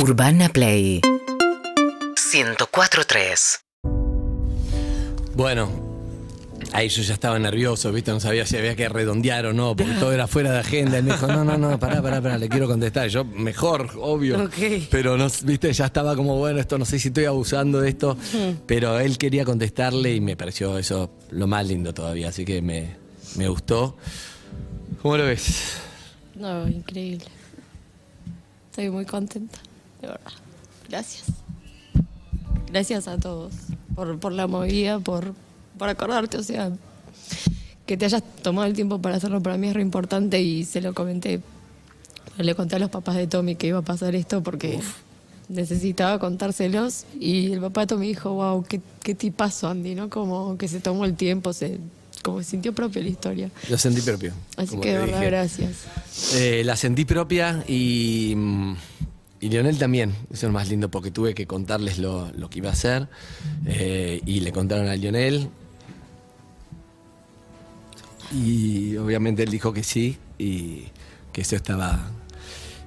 Urbana Play 104.3 Bueno, ahí yo ya estaba nervioso, ¿viste? No sabía si había que redondear o no, porque todo era fuera de agenda. Y me dijo, no, no, no, pará, pará, pará, le quiero contestar. Yo, mejor, obvio. Ok. Pero, no, ¿viste? Ya estaba como, bueno, esto no sé si estoy abusando de esto. Pero él quería contestarle y me pareció eso lo más lindo todavía, así que me, me gustó. ¿Cómo lo ves? No, increíble. Estoy muy contenta, de verdad. Gracias. Gracias a todos por, por la movida, por, por acordarte, o sea, que te hayas tomado el tiempo para hacerlo para mí es re importante y se lo comenté. Le conté a los papás de Tommy que iba a pasar esto porque necesitaba contárselos y el papá de Tommy dijo, wow, qué, qué tipazo Andy, ¿no? Como que se tomó el tiempo, se, como sintió propia la historia. Lo sentí propio. Así que de verdad, dije. gracias. Eh, la sentí propia y, mm, y Lionel también. Eso es lo más lindo porque tuve que contarles lo, lo que iba a hacer eh, y le contaron a Lionel. Y obviamente él dijo que sí y que eso estaba...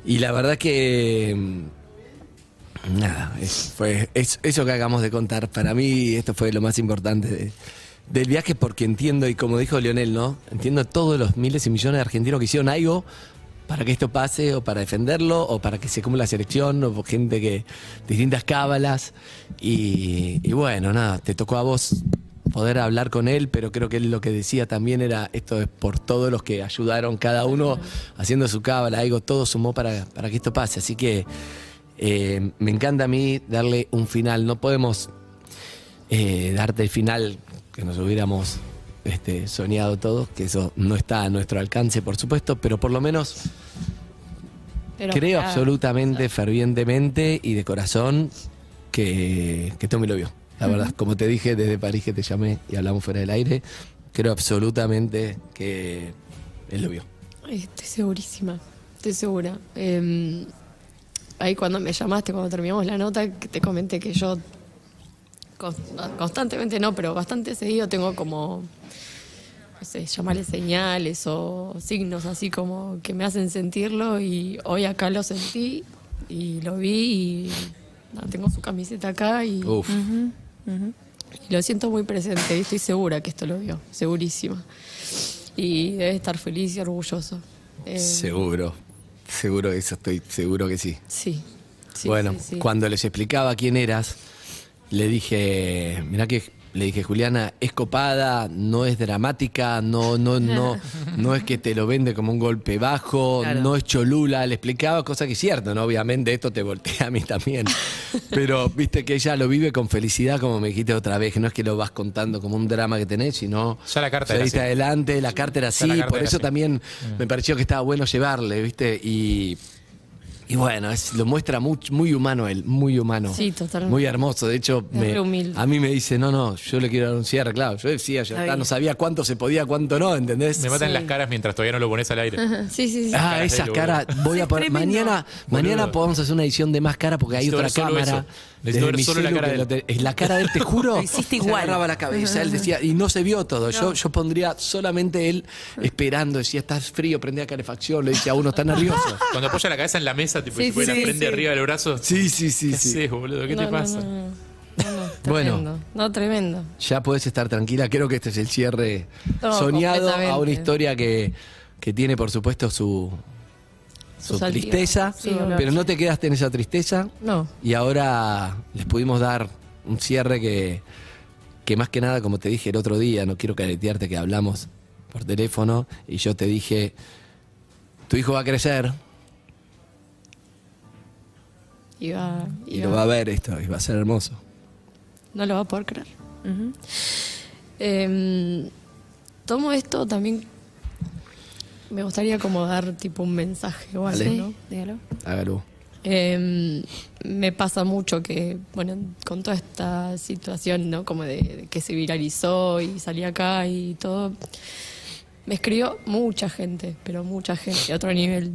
Y la verdad que... mm, Nada, es- fue es- eso que acabamos de contar. Para mí esto fue lo más importante de- del viaje porque entiendo, y como dijo Lionel, ¿no? Entiendo todos los miles y millones de argentinos que hicieron algo para que esto pase, o para defenderlo, o para que se cumpla la selección, o por gente que. distintas cábalas. Y, y bueno, nada, te tocó a vos poder hablar con él, pero creo que él lo que decía también era esto es por todos los que ayudaron, cada uno haciendo su cábala, algo, todo sumó para, para que esto pase. Así que eh, me encanta a mí darle un final. No podemos eh, darte el final que nos hubiéramos este, soñado todos, que eso no está a nuestro alcance, por supuesto, pero por lo menos Pero, creo ah, absolutamente, fervientemente y de corazón que, que Tommy lo vio. La verdad, como te dije desde París que te llamé y hablamos fuera del aire, creo absolutamente que él lo vio. Estoy segurísima, estoy segura. Eh, ahí cuando me llamaste, cuando terminamos la nota, te comenté que yo constantemente no, pero bastante seguido tengo como, no sé, llamarle señales o signos así como que me hacen sentirlo y hoy acá lo sentí y lo vi y tengo su camiseta acá y, Uf, y lo siento muy presente y estoy segura que esto lo vio, segurísima. Y debe estar feliz y orgulloso. Eh, seguro, seguro eso estoy seguro que sí. Sí. sí, bueno, sí, sí. cuando les explicaba quién eras, le dije, mirá que le dije, Juliana, es copada, no es dramática, no, no, no, no es que te lo vende como un golpe bajo, Claro. no es cholula, le explicaba cosas que es cierto, ¿no? Obviamente esto te voltea a mí también. Pero viste que ella lo vive con felicidad, como me dijiste otra vez, que no es que lo vas contando como un drama que tenés, sino Ya la carta era saliste así. adelante, la carta era así, por era eso así. también me pareció que estaba bueno llevarle, ¿viste? Y, y bueno, es- lo muestra muy, muy humano él, muy humano. Sí, totalmente. Muy hermoso. De hecho, me- a mí me dice, no, no, yo le quiero dar un cierre, claro. Yo decía, ya Está está, bien. no sabía cuánto se podía, cuánto no, ¿entendés? Me matan Sí. las caras mientras todavía no lo pones al aire. Sí, sí, sí. Ah, caras de esa él, cara, voy a poner, mañana, mañana podemos hacer una edición de más cara porque hay Necesito otra cámara. eso. Necesito ver mi solo la celu cara que de lo él. te- es la cara de él, te juro. Lo hiciste Se igual. agarraba la cabeza, él decía, y no se vio todo. Yo, yo pondría solamente él esperando, decía, estás frío, prendía calefacción, le decía a uno, está nervioso. Cuando apoya la cabeza en la mesa, tipo, Sí, si fuera sí, prende sí. arriba del brazo. Sí, sí, sí, ¿Qué sí. haces, boludo? ¿Qué No, te pasa? No, no, no, no, Bueno. tremendo. No, tremendo. Ya podés estar tranquila, creo que este es el cierre No, soñado a una historia que, que tiene, por supuesto, su, su Sus altibajos, tristeza, sí, pero no te quedaste en esa tristeza No. y ahora les pudimos dar un cierre que, que más que nada, como te dije el otro día, no quiero caretearte que hablamos por teléfono y yo te dije, tu hijo va a crecer Y iba- lo va a ver esto y va a ser hermoso. No lo va a poder creer. Em, tomo esto también. Me gustaría como dar tipo un mensaje o algo. ¿no? Dígalo. Hágalo. Eh, me pasa mucho que, bueno, con toda esta situación, ¿no? Como de, de que se viralizó y salí acá y todo, me escribió mucha gente, pero mucha gente, a otro nivel.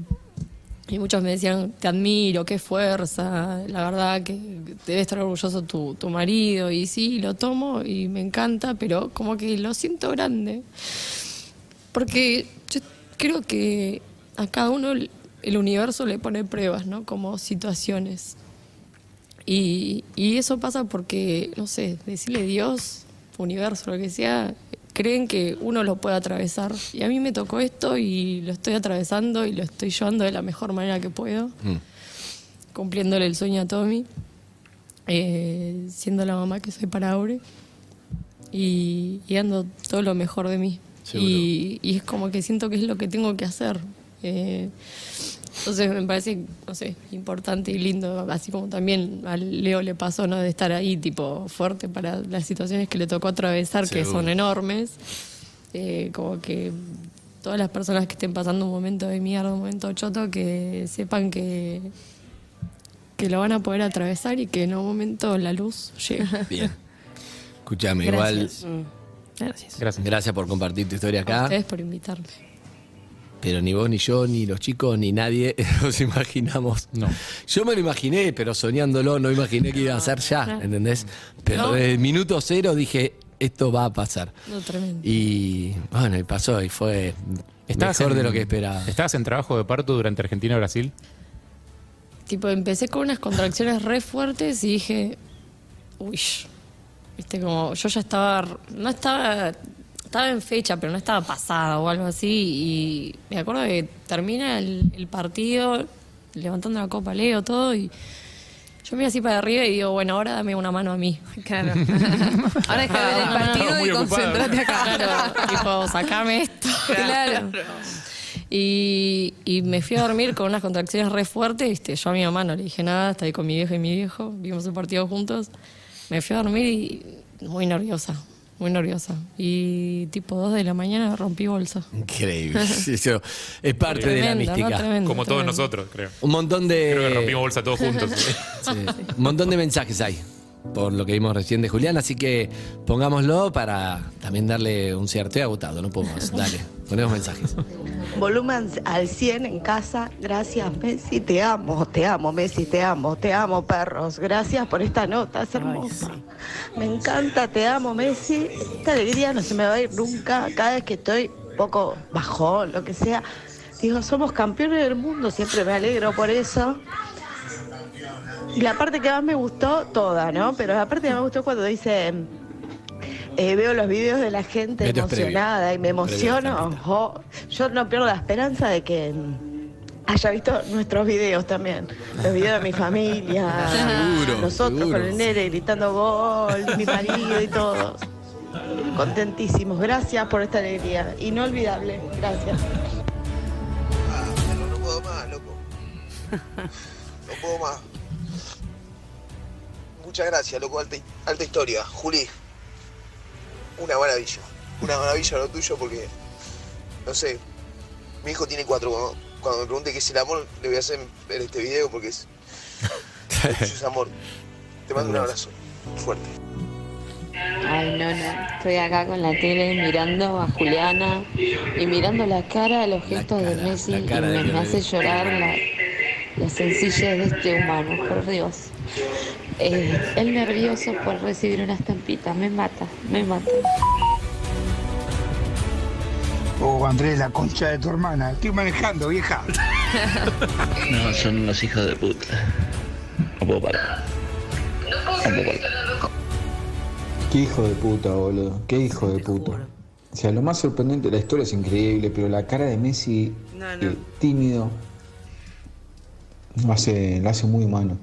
Y muchos me decían, te admiro, qué fuerza, la verdad que debe estar orgulloso tu, tu marido. Y sí, lo tomo y me encanta, pero como que lo siento grande. Porque yo creo que a cada uno el universo le pone pruebas, ¿no? Como situaciones. Y, y eso pasa porque, no sé, decirle Dios, universo, lo que sea, creen que uno lo puede atravesar. Y a mí me tocó esto y lo estoy atravesando y lo estoy llevando de la mejor manera que puedo, Mm. cumpliéndole el sueño a Tommy, eh, siendo la mamá que soy para Aure y, y dando todo lo mejor de mí. Y es como que siento que es lo que tengo que hacer. Eh, entonces me parece, no sé, importante y lindo, así como también a Leo le pasó, ¿no? De estar ahí, tipo, fuerte para las situaciones que le tocó atravesar, que son enormes. Eh, como que todas las personas que estén pasando un momento de mierda, un momento choto, que sepan que, que lo van a poder atravesar y que en un momento la luz llega. Bien. Escúchame, igual. Gracias. Gracias. Gracias. Por compartir tu historia A acá. ustedes por invitarme. Pero ni vos, ni yo, ni los chicos, ni nadie nos imaginamos. No. Yo me lo imaginé, pero soñándolo, no imaginé que iba a ser ya. ¿entendés? Pero No. desde el minuto cero dije, esto va a pasar. No, tremendo. Y bueno, y pasó, y fue ¿Estabas mejor en- de lo que esperaba. ¿Estabas en trabajo de parto durante Argentina y Brasil? Tipo, empecé con unas contracciones re fuertes y dije, uy, viste, como yo ya estaba, no estaba, estaba en fecha, pero no estaba pasada o algo así. Y me acuerdo que termina el, el partido, levantando la copa, leo todo y yo miro así para arriba y digo, bueno, ahora dame una mano a mí. Claro. Ahora deja de ver el partido y ocupado. concéntrate acá. Claro, tipo, sacame esto. Claro. Y, y me fui a dormir con unas contracciones re fuertes. ¿viste? Yo a mi mamá no le dije nada, estaba ahí con mi vieja y mi viejo, vimos el partido juntos. Me fui a dormir y muy nerviosa, muy nerviosa. Y tipo 2 de la mañana rompí bolsa. Increíble. Eso es parte de la mística. Tremendo, Como todos nosotros, creo. Un montón de. Creo que rompimos bolsa todos juntos. Sí. Un montón de mensajes hay, por lo que vimos recién de Julián, así que pongámoslo para también darle un cierre. Estoy agotado, no puedo más. Dale, ponemos mensajes. Volumen al 100 en casa. Gracias, Messi. Te amo, te amo, Messi. Te amo, te amo, perros. Gracias por esta nota, es hermosa. Me encanta, te amo, Messi. Esta alegría no se me va a ir nunca. Cada vez que estoy un poco bajón, lo que sea, digo, somos campeones del mundo. Siempre me alegro por eso. Y la parte que más me gustó, toda, ¿no? Pero la parte que más me gustó cuando dice. eh, veo los videos de la gente previo. emocionada y me emociono. yo no pierdo la esperanza de que mm, haya visto nuestros videos también. Los videos de mi familia. Seguro, Nosotros seguro. con el nene gritando gol, mi marido y todos. Contentísimos. Gracias por esta alegría. Inolvidable. Gracias. Ah, pero no puedo más, loco. No puedo más. Muchas gracias, loco. Alta, alta historia. Juli, una maravilla. Una maravilla lo tuyo porque, no sé, mi hijo tiene cuatro. Cuando, cuando me pregunte qué es el amor, le voy a hacer ver este video porque es, es amor. Te mando un abrazo fuerte. Ay, no, no. Estoy acá con la tele mirando a Juliana y mirando la cara de los gestos cara, de Messi y me, hace llorar la, la sencillez de este humano, por Dios. Eh, el nervioso por recibir una estampita, me mata, me mata. Oh, Andrés, la concha de tu hermana. Estoy manejando, vieja. No, son unos hijos de puta. No puedo parar. No puedo parar. Qué hijo de puta, boludo. Qué hijo de puta. O sea, lo más sorprendente, la historia es increíble, pero la cara de Messi, eh, tímido, lo hace, lo hace muy humano.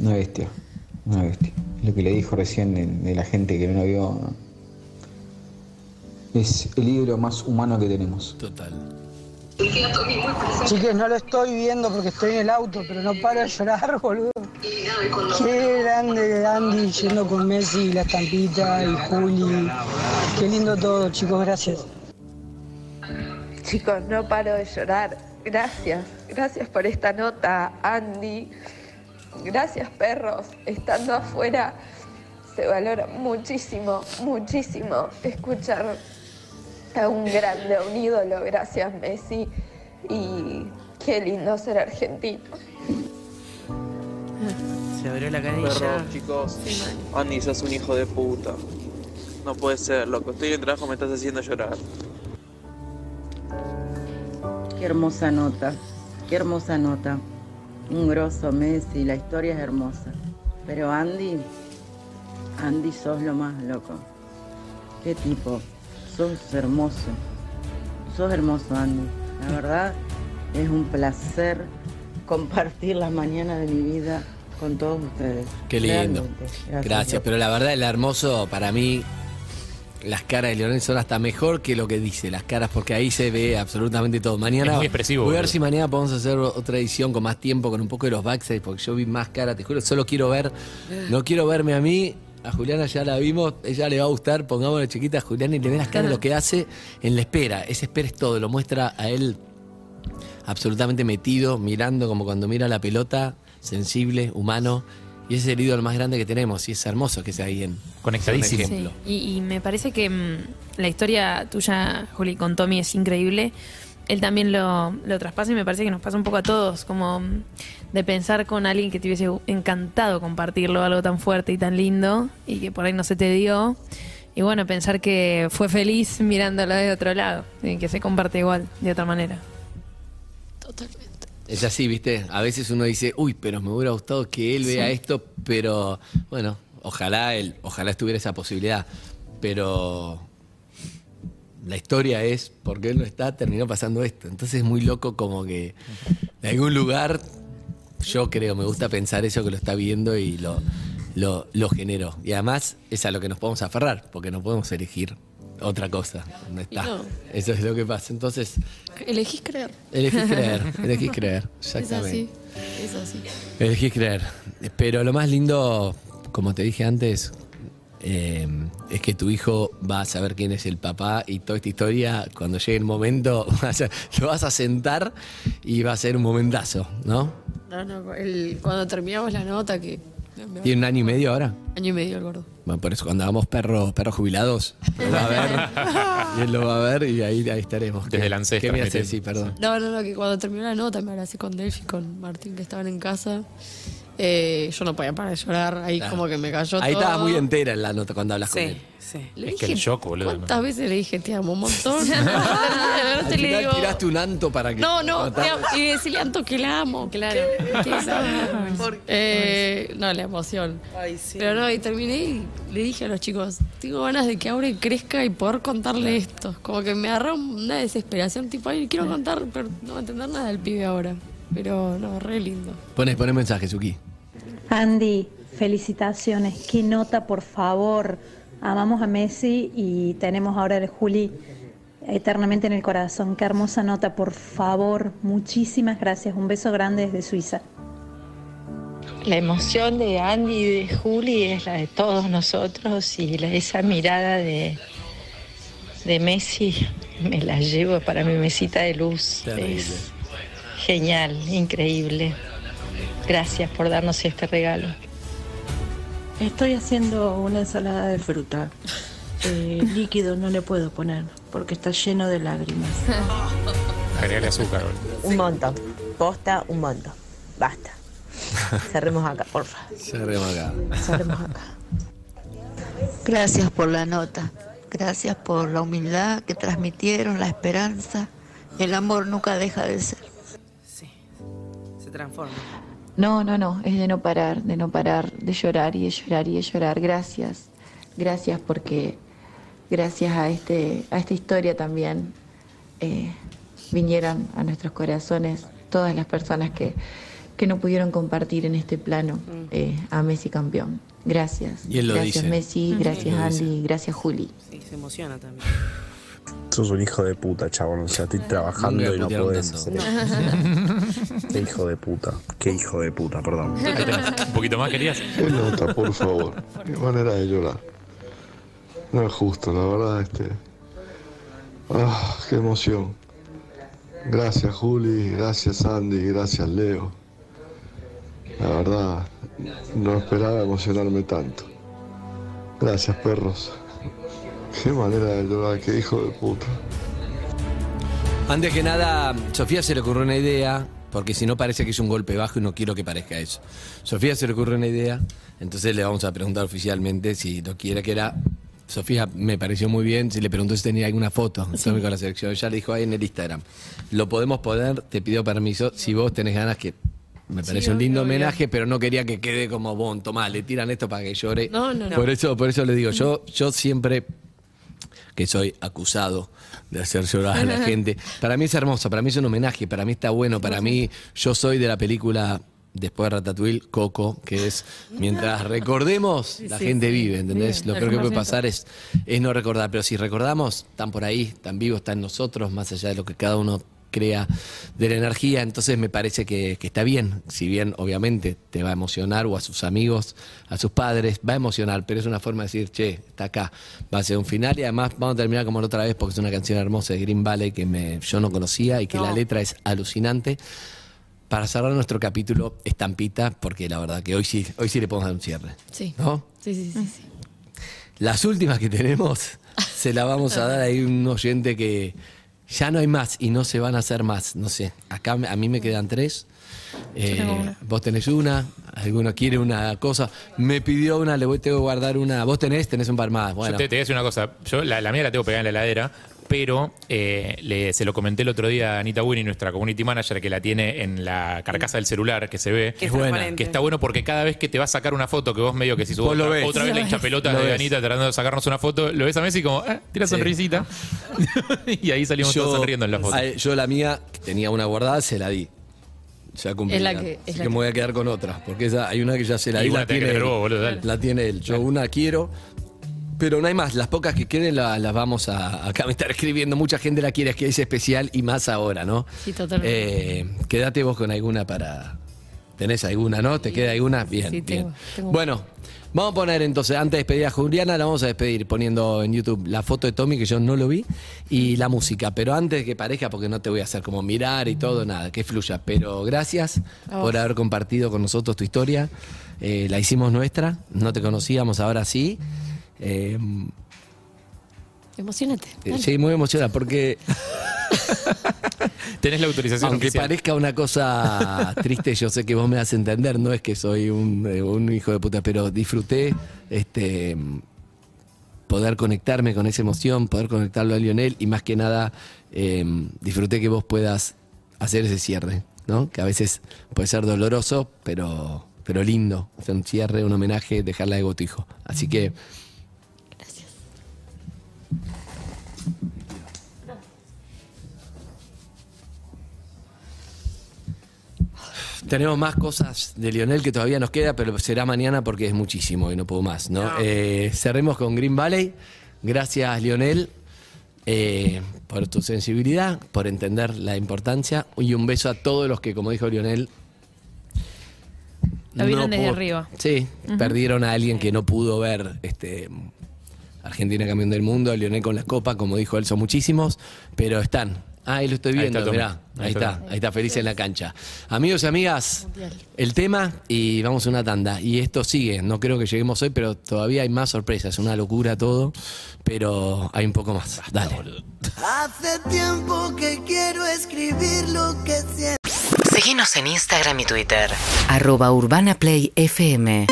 Una bestia, una bestia. Lo que le dijo recién de, de la gente que no lo vio. Es el ídolo más humano que tenemos. Total. Chiques, no lo estoy viendo porque estoy en el auto, pero no paro de llorar, boludo. Qué grande Andy yendo con Messi, la estampita y Juli. Qué lindo todo, chicos, gracias. Chicos, no paro de llorar. Gracias. Gracias por esta nota, Andy. Gracias, perros. Estando afuera se valora muchísimo, muchísimo escuchar a un grande, a un ídolo. Gracias, Messi. Y qué lindo ser argentino. Se abrió la canilla. Perros, chicos. Andy, sos un hijo de puta. No puede ser, loco. Estoy en el trabajo, me estás haciendo llorar. Qué hermosa nota, qué hermosa nota. Un grosso Messi, la historia es hermosa. Pero Andy, Andy sos lo más loco. Qué tipo, sos hermoso. Sos hermoso, Andy. La verdad, es un placer compartir las mañanas de mi vida con todos ustedes. Qué lindo. Realmente. Gracias, pero la verdad, el hermoso para mí, las caras de Leonel son hasta mejor que lo que dice las caras, porque ahí se ve absolutamente todo. Mañana Es muy expresivo, voy a ver si mañana podemos hacer otra edición con más tiempo, con un poco de los backstage, porque yo vi más cara, te juro, solo quiero ver, no quiero verme a mí. A Juliana ya la vimos, ella le va a gustar, pongámosle chiquita a Juliana y le ve las caras lo que hace en la espera. Esa espera es todo, lo muestra a él absolutamente metido, mirando como cuando mira la pelota, sensible, humano. Y ese es el ídolo más grande que tenemos y es hermoso que sea ahí en Conectadísimo. ejemplo. Y, y me parece que mm, la historia tuya, Juli, con Tommy es increíble. Él también lo, lo traspasa y me parece que nos pasa un poco a todos, como mm, de pensar con alguien que te hubiese encantado compartirlo, algo tan fuerte y tan lindo, y que por ahí no se te dio. Y bueno, pensar que fue feliz mirándolo de otro lado, y que se comparte igual, de otra manera. Es así, ¿viste? A veces uno dice, uy, pero me hubiera gustado que él vea Sí. esto, pero bueno, ojalá él, ojalá estuviera esa posibilidad. Pero la historia es, porque él no está, terminó pasando esto. Entonces es muy loco como que de algún lugar, yo creo, me gusta pensar eso que lo está viendo y lo, lo, lo generó. Y además es a lo que nos podemos aferrar, porque no podemos elegir otra cosa. No está. no. Eso es lo que pasa. Entonces, Elegís creer. elegís creer, elegís creer. Es Exactamente. así. Es así. Elegís creer. Pero lo más lindo, como te dije antes, eh, es que tu hijo va a saber quién es el papá y toda esta historia, cuando llegue el momento, vas a- lo vas a sentar y va a ser un momentazo, ¿no? No, no, el- cuando terminamos la nota, que. Tiene un año y medio ahora. Año y medio el gordo. Bueno, por eso cuando hagamos perros, perros jubilados, lo va a ver. y él lo va a ver y ahí, ahí estaremos. Desde ¿Qué- el ANSES ¿Qué me hace? transmitiendo. Sí, perdón. No, no, no, que cuando terminó la nota me abracé con Delphi, con Martín, que estaban en casa. Eh, yo no podía parar de llorar, ahí Claro. como que me cayó Ahí todo. estaba muy entera en la nota cuando hablas con Sí, él. sí. Le Es que dije, el shock, boludo. ¿Cuántas veces le dije te amo un montón? Al final digo. tiraste un anto para que. No, no, te amo. y decirle a Anto que la amo. Claro. Que la amo. Eh, no, la emoción. Ay, sí. Pero no, y terminé y le dije a los chicos, tengo ganas de que Aure crezca y poder contarle esto. Como que me agarró una desesperación, tipo, ay, quiero contar, pero no va a entender nada del pibe ahora. Pero no, re lindo. Poné, poné mensaje, Suki. Andy, felicitaciones. Qué nota, por favor. Amamos a Messi y tenemos ahora el Juli eternamente en el corazón. Qué hermosa nota, por favor. Muchísimas gracias. Un beso grande desde Suiza. La emoción de Andy y de Juli es la de todos nosotros y la, esa mirada de, de Messi me la llevo para mi mesita de luz. Terrible. Es genial, increíble. Gracias por darnos este regalo. Estoy haciendo una ensalada de fruta. Eh, líquido no le puedo poner porque está lleno de lágrimas. Agregale azúcar. Un montón. Posta, un montón. Basta. Cerremos acá, porfa. Cerremos acá. Cerremos acá. Gracias por la nota. Gracias por la humildad que transmitieron, la esperanza. El amor nunca deja de ser. Se transforma. No, no, no, es de no parar, de no parar, de llorar y de llorar y de llorar. Gracias, gracias porque gracias a, este, a esta historia también eh, vinieron a nuestros corazones todas las personas que, que no pudieron compartir en este plano eh, a Messi campeón. Gracias. Y él lo gracias dice. Messi, Mm. gracias dice. Andy, gracias Juli. Sí, se emociona también. Sos un hijo de puta, chabón. O sea, estoy trabajando Nunca y no podés tanto. hacer Qué hijo de puta. Qué hijo de puta, perdón. ¿Un poquito más querías? Qué nota, por favor. Qué manera de llorar. No es justo, la verdad, este. Ah, qué emoción. Gracias, Juli. Gracias, Andy. Gracias, Leo. La verdad, no esperaba emocionarme tanto. Gracias, perros. Qué manera de llorar, qué hijo de puta. Antes que nada, Sofía se le ocurrió una idea, porque si no parece que es un golpe bajo y no quiero que parezca eso. Sofía se le ocurrió una idea, entonces le vamos a preguntar oficialmente si no quiere que era. Sofía me pareció muy bien, si le preguntó si tenía alguna foto Tommy, con la selección. Ya le dijo ahí en el Instagram. Lo podemos poner, te pido permiso, si vos tenés ganas que me Sí, parece un lindo obvio, obvio. homenaje, pero no quería que quede como, bon, tomá, le tiran esto para que llore. No, no, no. Por eso, por eso le digo, yo, yo siempre que soy acusado de hacer llorar a la gente. Para mí es hermoso, para mí es un homenaje, para mí está bueno, para mí yo soy de la película después de Ratatouille, Coco, que es mientras recordemos, la Sí, gente sí. vive, ¿entendés? Vive, Lo peor que puede 100%. pasar es, es no recordar, pero si recordamos, están por ahí, están vivos, están en nosotros, más allá de lo que cada uno crea de la energía, entonces me parece que, que está bien, si bien obviamente te va a emocionar o a sus amigos, a sus padres, va a emocionar, pero es una forma de decir, che, está acá, va a ser un final y además vamos a terminar como la otra vez porque es una canción hermosa de Green Valley que me, yo no conocía y que la letra es alucinante. Para cerrar nuestro capítulo, estampita, porque la verdad que hoy sí, hoy sí le podemos dar un cierre. Sí. ¿No? Sí, sí, sí. sí. Las últimas que tenemos se la vamos a dar a un oyente que ya no hay más y no se van a hacer más. No sé, acá me- a mí me quedan tres. Eh, vos tenés una, alguno quiere una cosa. Me pidió una, le voy tengo que guardar una. Vos tenés, tenés un par más. Bueno, Yo te, te voy a decir una cosa. Yo la, la mía la tengo pegada en la heladera, pero eh, le- se lo comenté el otro día a Anita Winnie, nuestra community manager, que la tiene en la carcasa del celular, que se ve. Que es buena. Que está bueno porque cada vez que te va a sacar una foto, que vos medio que si Vos lo otra, ves. otra vez la hincha pelota Lo de ves. Anita tratando de sacarnos una foto, lo ves a Messi como, eh, tira Sí. sonrisita. y ahí salimos todos sonriendo en la foto. a- yo la mía, que tenía una guardada, se la di. Ya cumplí. Es la que- es Así la que me voy a quedar con otra. Porque esa, hay una que ya se la di. Igual La que tiene, tener él. vos, boludo, dale. la tiene él. Yo una quiero. Pero no hay más. Las pocas que queden la- las vamos a. Acá me está escribiendo. Mucha gente la quiere, es que es especial y más ahora, ¿no? Sí, totalmente. Eh, quédate vos con alguna para. ¿Tenés alguna, no? ¿Te queda alguna? Bien, Sí, tengo, bien. tengo. Bueno, vamos a poner entonces, antes de despedir a Juliana, la vamos a despedir poniendo en YouTube la foto de Tommy, que yo no lo vi, y la música. Pero antes que parezca, porque no te voy a hacer como mirar y todo, nada, que fluya. Pero gracias por haber compartido con nosotros tu historia. Eh, la hicimos nuestra, no te conocíamos, ahora sí. Eh, Emocionate. eh, dale. sí, muy emocionada, porque Tenés la autorización aunque oficial. parezca una cosa triste, yo sé que vos me das a entender, no es que soy un, eh, un hijo de puta, pero disfruté este poder conectarme con esa emoción, poder conectarlo a Lionel y más que nada eh, disfruté que vos puedas hacer ese cierre, ¿no? Que a veces puede ser doloroso, pero, pero lindo, hacer un cierre, un homenaje, dejarla de tu hijo. Así que Tenemos más cosas de Lionel que todavía nos queda, pero será mañana porque es muchísimo y no puedo más, ¿no? Eh, cerremos con Green Valley. Gracias, Lionel, eh, por tu sensibilidad, por entender la importancia. Y un beso a todos los que, como dijo Lionel, Lo vieron desde pudo- arriba. Sí, perdieron a alguien que no pudo ver este Argentina campeón del mundo, Lionel con la copa, como dijo él, son muchísimos, pero están. Ah, ahí lo estoy Ahí viendo, está Tommy. mirá. Ahí, Ahí está, está. ahí está feliz en la cancha. Amigos y amigas, el tema y vamos a una tanda. Y esto sigue, no creo que lleguemos hoy, pero todavía hay más sorpresas, una locura todo, pero hay un poco más. Dale. Hace tiempo que quiero escribir lo que siento. Síguenos en Instagram y Twitter. Arroba Urbana Play FM.